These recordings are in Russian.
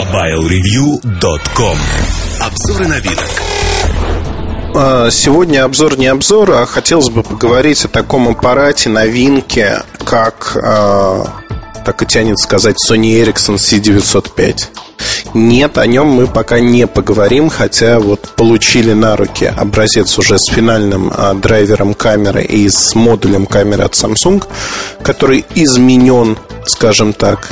MobileReview.com Обзоры новинок а, Сегодня обзор не обзор, а хотелось бы поговорить о таком аппарате, новинке, как, а, так и тянет сказать, Sony Ericsson C905. Нет, о нем мы пока не поговорим, хотя вот получили на руки образец уже с финальным а, драйвером камеры и с модулем камеры от Samsung, который изменен, скажем так.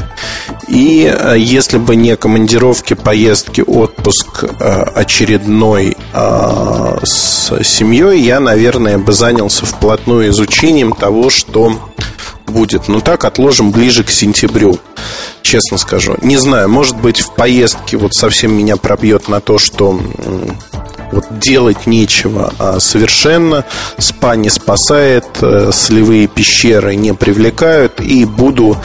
И а, если бы не командировки, поездки, отпуск а, очередной а, с семьей, я, наверное, бы занялся вплотную изучением того, что будет. Но так отложим ближе к сентябрю, честно скажу. Не знаю, может быть, в поездке вот совсем меня пробьет на то, что вот делать нечего а совершенно. Спа не спасает, э, солевые пещеры не привлекают. И буду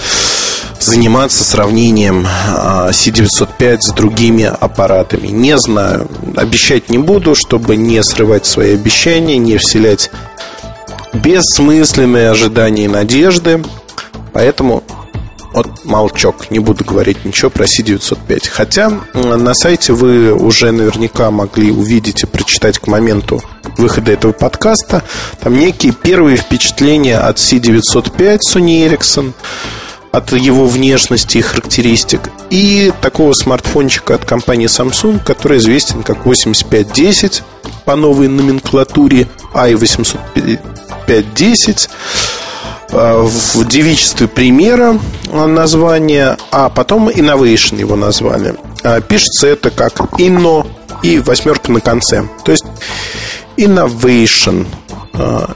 заниматься сравнением C905 а, с другими аппаратами. Не знаю, обещать не буду, чтобы не срывать свои обещания, не вселять бессмысленные ожидания и надежды. Поэтому вот молчок, не буду говорить ничего про C905. Хотя на сайте вы уже наверняка могли увидеть и прочитать к моменту выхода этого подкаста. Там некие первые впечатления от C905 Sony Ericsson, от его внешности и характеристик, и такого смартфончика от компании Samsung, который известен как 8510 по новой номенклатуре i850 5.10 э, в девичестве примера название, а потом Innovation его назвали. Э, пишется это как Inno и восьмерка на конце. То есть Innovation. Э,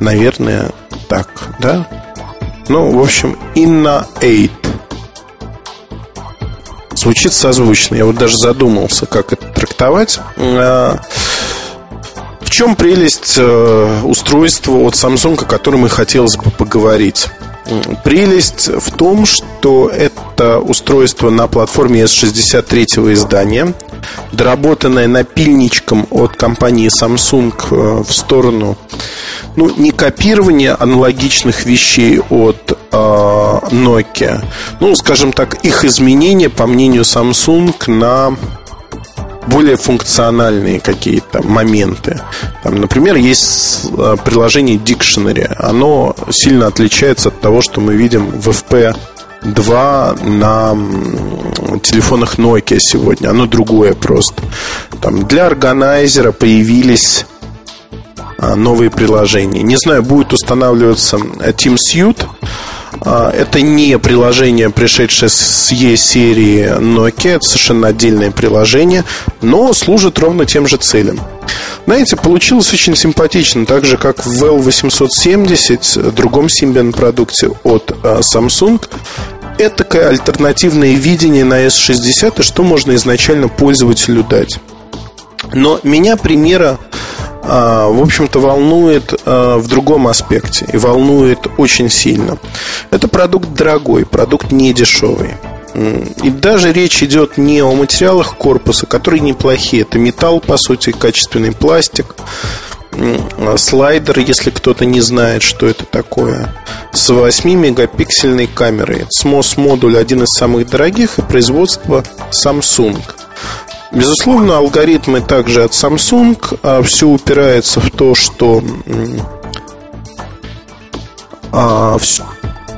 наверное, так, да? Ну, в общем, Inno8. Звучит созвучно. Я вот даже задумался, как это трактовать чем прелесть э, устройства от Samsung, о котором и хотелось бы поговорить? Прелесть в том, что это устройство на платформе S63 издания, доработанное напильничком от компании Samsung э, в сторону ну, не копирования аналогичных вещей от э, Nokia, ну, скажем так, их изменения, по мнению Samsung, на более функциональные какие-то моменты. Там, например, есть э, приложение Dictionary. Оно сильно отличается от того, что мы видим в FP 2 на телефонах Nokia сегодня. Оно другое просто. Там для органайзера появились а, новые приложения. Не знаю, будет устанавливаться TeamSuite а, это не приложение, пришедшее с E-серии Nokia, это совершенно отдельное приложение, но служит ровно тем же целям. Знаете, получилось очень симпатично, так же как в L870, другом Symbian продукте от а, Samsung. Это такое альтернативное видение на S60 и что можно изначально пользователю дать. Но меня примера а, в общем-то, волнует а, в другом аспекте и волнует очень сильно. Это продукт дорогой, продукт не дешевый. И даже речь идет не о материалах корпуса, которые неплохие. Это металл, по сути, качественный пластик, слайдер, если кто-то не знает, что это такое, с 8-мегапиксельной камерой. SMOS модуль один из самых дорогих и производство Samsung – Безусловно, алгоритмы также от Samsung. А все упирается в то, что а, все,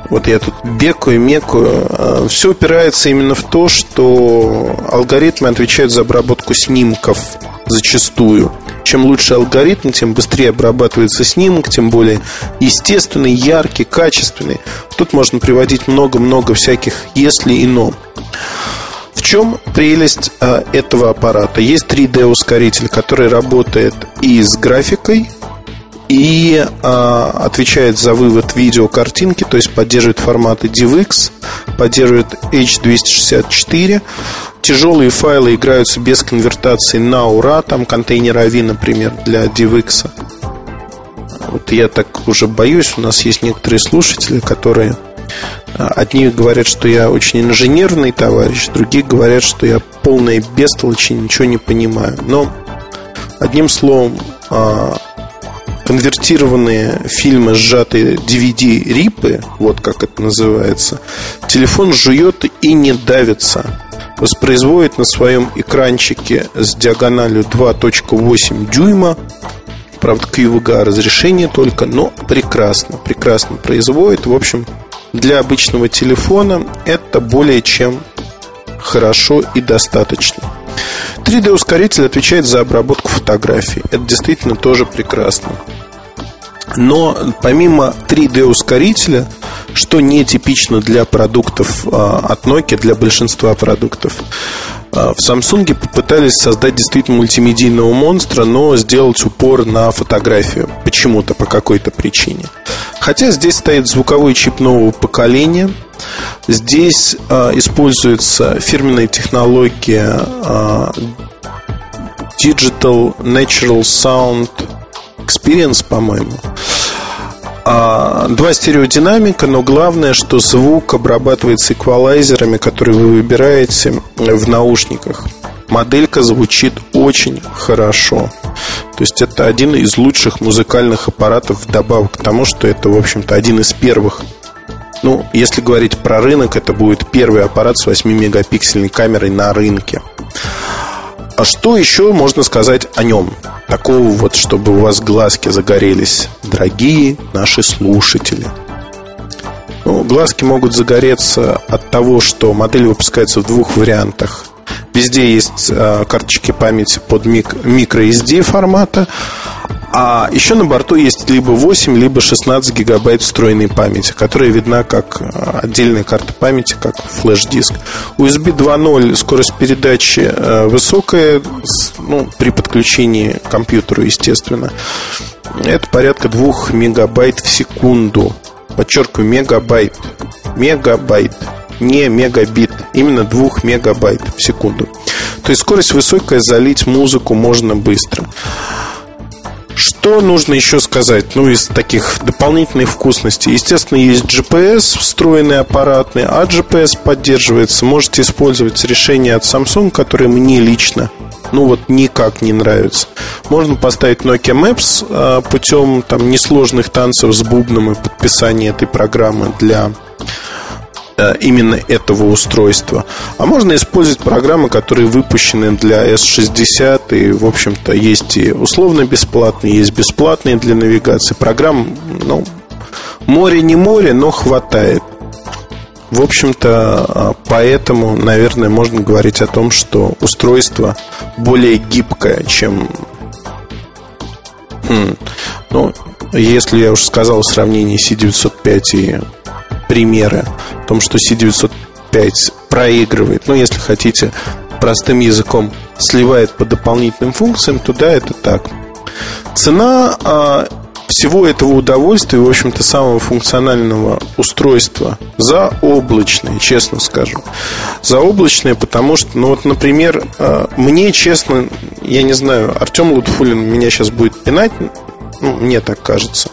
вот я тут бекаю, мекаю. А, все упирается именно в то, что алгоритмы отвечают за обработку снимков зачастую. Чем лучше алгоритм, тем быстрее обрабатывается снимок, тем более естественный, яркий, качественный. Тут можно приводить много-много всяких «если» и «но». Чем прелесть э, этого аппарата? Есть 3D-ускоритель, который работает и с графикой, и э, отвечает за вывод видеокартинки, то есть поддерживает форматы DivX, поддерживает H264. Тяжелые файлы играются без конвертации на ура, там контейнер AVI, например, для DivX. Вот я так уже боюсь, у нас есть некоторые слушатели, которые Одни говорят, что я очень инженерный товарищ, другие говорят, что я полная бестолочь и ничего не понимаю. Но, одним словом, а, конвертированные фильмы, сжатые DVD-рипы, вот как это называется, телефон жует и не давится. воспроизводит на своем экранчике с диагональю 2.8 дюйма Правда, QVGA разрешение только, но прекрасно, прекрасно производит. В общем, для обычного телефона это более чем хорошо и достаточно. 3D-ускоритель отвечает за обработку фотографий. Это действительно тоже прекрасно. Но помимо 3D-ускорителя, что нетипично для продуктов а, от Nokia, для большинства продуктов, в Samsung попытались создать действительно мультимедийного монстра, но сделать упор на фотографию. Почему-то, по какой-то причине. Хотя здесь стоит звуковой чип нового поколения. Здесь э, используется фирменная технология э, Digital Natural Sound Experience, по-моему. А, два стереодинамика, но главное, что звук обрабатывается эквалайзерами, которые вы выбираете в наушниках. Моделька звучит очень хорошо. То есть это один из лучших музыкальных аппаратов вдобавок к тому, что это, в общем-то, один из первых. Ну, если говорить про рынок, это будет первый аппарат с 8-мегапиксельной камерой на рынке. А что еще можно сказать о нем? Такого вот, чтобы у вас глазки загорелись, дорогие наши слушатели. Ну, глазки могут загореться от того, что модель выпускается в двух вариантах. Везде есть э, карточки памяти под мик, microSD формата, а еще на борту есть либо 8, либо 16 гигабайт встроенной памяти, которая видна как э, отдельная карта памяти, как флеш-диск. USB 2.0 скорость передачи э, высокая, ну, при подключении к компьютеру, естественно. Это порядка 2 мегабайт в секунду. Подчеркиваю, мегабайт. Мегабайт не мегабит, именно 2 мегабайт в секунду. То есть скорость высокая, залить музыку можно быстро. Что нужно еще сказать? Ну, из таких дополнительных вкусностей. Естественно, есть GPS, встроенный аппаратный, а GPS поддерживается. Можете использовать решение от Samsung, которое мне лично ну вот никак не нравится. Можно поставить Nokia Maps а, путем там несложных танцев с бубном и подписания этой программы для именно этого устройства. А можно использовать программы, которые выпущены для S60 и, в общем-то, есть и условно бесплатные, есть бесплатные для навигации. Программ, ну, море не море, но хватает. В общем-то, э, поэтому, наверное, можно говорить о том, что устройство более гибкое, чем... Хм, ну, если я уже сказал в сравнении C905 и примеры о том, что C905 проигрывает. Ну, если хотите, простым языком сливает по дополнительным функциям, то да, это так. Цена а, всего этого удовольствия, в общем-то, самого функционального устройства заоблачное, честно скажу. Заоблачное, потому что, ну вот, например, а, мне, честно, я не знаю, Артем Лутфулин меня сейчас будет пинать, ну, мне так кажется.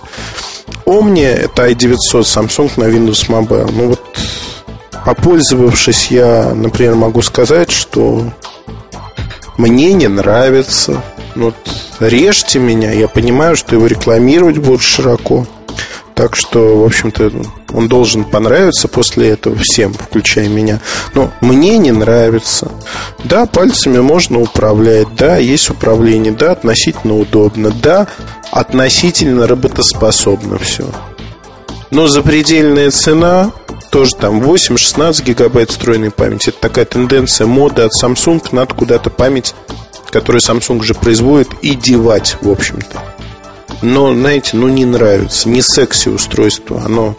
Omni это i900 Samsung на Windows Mobile. Ну вот, попользовавшись, я, например, могу сказать, что мне не нравится. Вот режьте меня, я понимаю, что его рекламировать будут широко. Так что, в общем-то, он должен понравиться после этого всем, включая меня. Но мне не нравится. Да, пальцами можно управлять, да, есть управление, да, относительно удобно, да, относительно работоспособно все. Но запредельная цена тоже там 8-16 гигабайт встроенной памяти. Это такая тенденция моды от Samsung. Надо куда-то память, которую Samsung же производит, и девать, в общем-то. Но, знаете, ну не нравится. Не секси устройство. Оно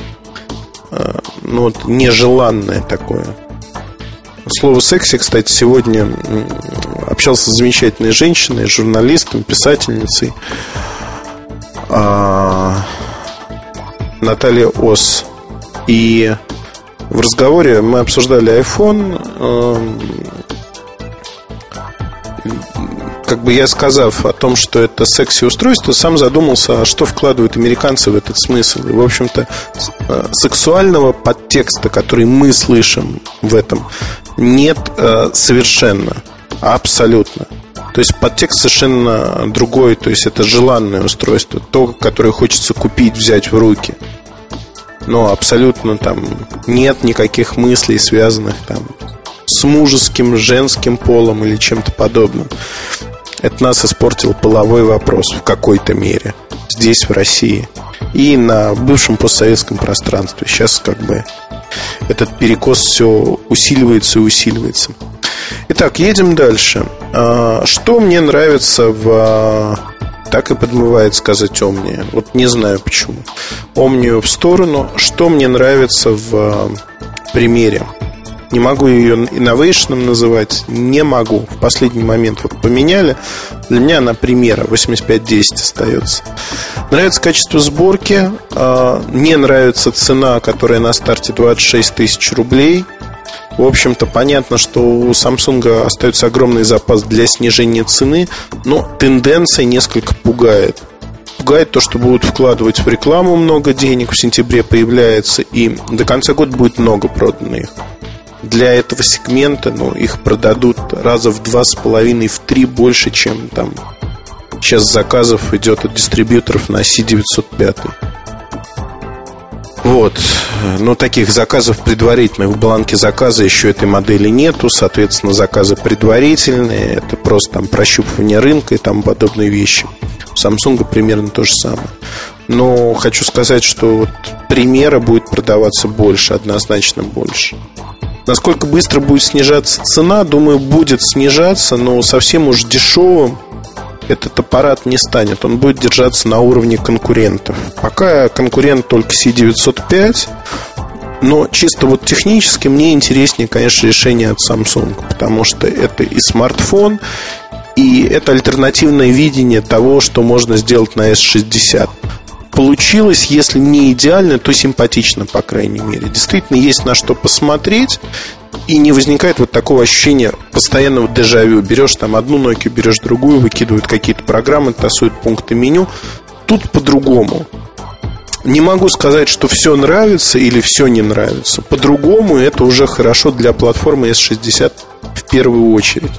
э, ну, вот, нежеланное такое. Слово секси, кстати, сегодня общался с замечательной женщиной, журналистом, писательницей. А, Наталья Ос. И в разговоре мы обсуждали iPhone. Как бы я сказав о том, что это секси-устройство, сам задумался, а что вкладывают американцы в этот смысл. И, в общем-то, э, сексуального подтекста, который мы слышим в этом, нет э, совершенно. Абсолютно. То есть подтекст совершенно другой, то есть это желанное устройство, то, которое хочется купить, взять в руки. Но абсолютно там нет никаких мыслей, связанных там с мужеским, женским полом или чем-то подобным. Это нас испортил половой вопрос в какой-то мере здесь, в России, и на бывшем постсоветском пространстве. Сейчас как бы этот перекос все усиливается и усиливается. Итак, едем дальше. А, что мне нравится в... Так и подмывает сказать Омния. Вот не знаю почему. Омнию в сторону. Что мне нравится в примере? Не могу ее innovation называть, не могу. В последний момент вот поменяли. Для меня она примера 8510 остается. Нравится качество сборки. А, не нравится цена, которая на старте 26 тысяч рублей. В общем-то, понятно, что у Samsung остается огромный запас для снижения цены, но тенденция несколько пугает. Пугает то, что будут вкладывать в рекламу много денег, в сентябре появляется, и до конца года будет много продано их для этого сегмента, ну, их продадут раза в два с половиной, в три больше, чем там сейчас заказов идет от дистрибьюторов на C905. Вот. Но таких заказов предварительных в бланке заказа еще этой модели нету. Соответственно, заказы предварительные. Это просто там прощупывание рынка и там подобные вещи. У Samsung примерно то же самое. Но хочу сказать, что вот примера будет продаваться больше, однозначно больше. Насколько быстро будет снижаться цена, думаю, будет снижаться, но совсем уж дешевым этот аппарат не станет. Он будет держаться на уровне конкурентов. Пока конкурент только C905, но чисто вот технически мне интереснее, конечно, решение от Samsung, потому что это и смартфон, и это альтернативное видение того, что можно сделать на S60 получилось, если не идеально, то симпатично, по крайней мере. Действительно, есть на что посмотреть. И не возникает вот такого ощущения постоянного дежавю. Берешь там одну Nokia, берешь другую, выкидывают какие-то программы, тасуют пункты меню. Тут по-другому. Не могу сказать, что все нравится или все не нравится. По-другому это уже хорошо для платформы S60 в первую очередь.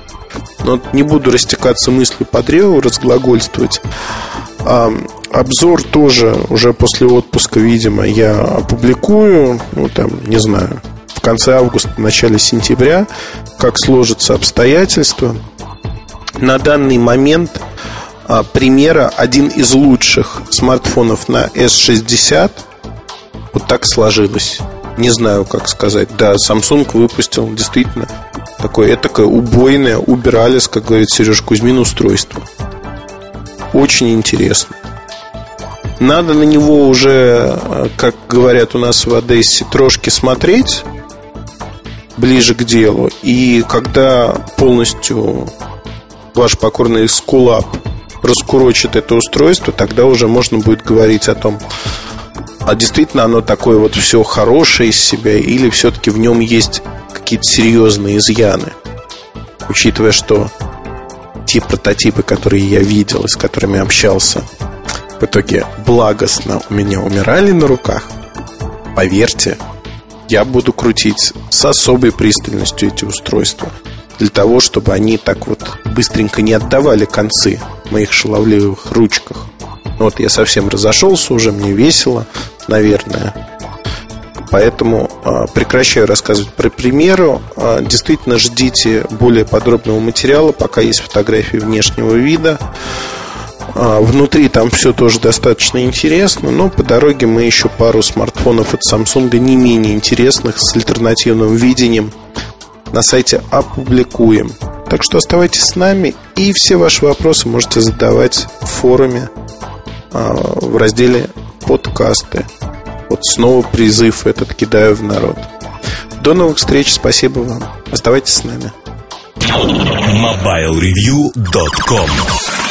Но не буду растекаться мыслью по древу, разглагольствовать. Обзор тоже уже после отпуска, видимо, я опубликую. Ну, там, не знаю, в конце августа, начале сентября, как сложатся обстоятельства. На данный момент а, примера один из лучших смартфонов на S60 вот так сложилось. Не знаю, как сказать. Да, Samsung выпустил действительно такое этакое убойное, убирались, как говорит Сереж Кузьмин, устройство. Очень интересно. Надо на него уже, как говорят у нас в Одессе, трошки смотреть ближе к делу. И когда полностью ваш покорный скулап раскурочит это устройство, тогда уже можно будет говорить о том, а действительно оно такое вот все хорошее из себя, или все-таки в нем есть какие-то серьезные изъяны, учитывая, что те прототипы, которые я видел и с которыми общался, в итоге благостно у меня умирали на руках, поверьте, я буду крутить с особой пристальностью эти устройства для того, чтобы они так вот быстренько не отдавали концы в моих шаловливых ручках. Ну вот я совсем разошелся уже, мне весело, наверное. Поэтому э, прекращаю рассказывать про примеры. Э, действительно, ждите более подробного материала, пока есть фотографии внешнего вида. Э, внутри там все тоже достаточно интересно, но по дороге мы еще пару смартфонов от Samsung не менее интересных с альтернативным видением на сайте опубликуем. Так что оставайтесь с нами и все ваши вопросы можете задавать в форуме в разделе подкасты. Вот снова призыв этот кидаю в народ. До новых встреч, спасибо вам. Оставайтесь с нами. MobileReview.com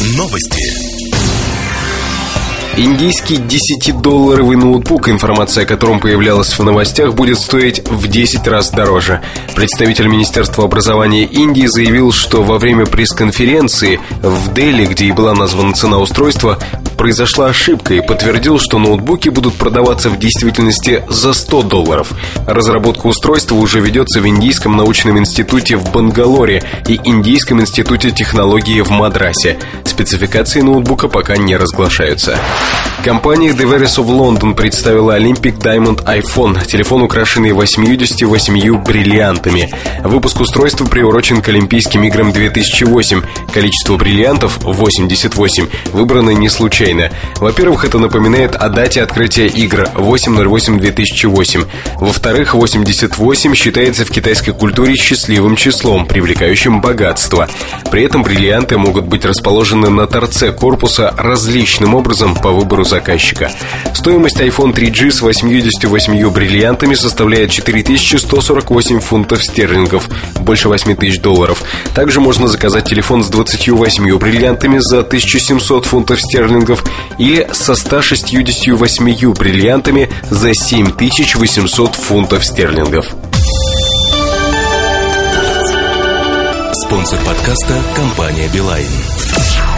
Новости. Индийский 10-долларовый ноутбук, информация о котором появлялась в новостях, будет стоить в 10 раз дороже. Представитель Министерства образования Индии заявил, что во время пресс-конференции в Дели, где и была названа цена устройства, произошла ошибка и подтвердил, что ноутбуки будут продаваться в действительности за 100 долларов. Разработка устройства уже ведется в Индийском научном институте в Бангалоре и Индийском институте технологии в Мадрасе. Спецификации ноутбука пока не разглашаются. Компания Deveris of London представила Olympic Diamond iPhone, телефон, украшенный 88 бриллиантами. Выпуск устройства приурочен к Олимпийским играм 2008. Количество бриллиантов 88 выбрано не случайно. Во-первых, это напоминает о дате открытия игр 8.08.2008. Во-вторых, 88 считается в китайской культуре счастливым числом, привлекающим богатство. При этом бриллианты могут быть расположены на торце корпуса различным образом по выбору заказчика. Стоимость iPhone 3G с 88 бриллиантами составляет 4148 фунтов стерлингов, больше 8 тысяч долларов. Также можно заказать телефон с 28 бриллиантами за 1700 фунтов стерлингов или со 168 бриллиантами за 7800 фунтов стерлингов. Спонсор подкаста – компания «Билайн».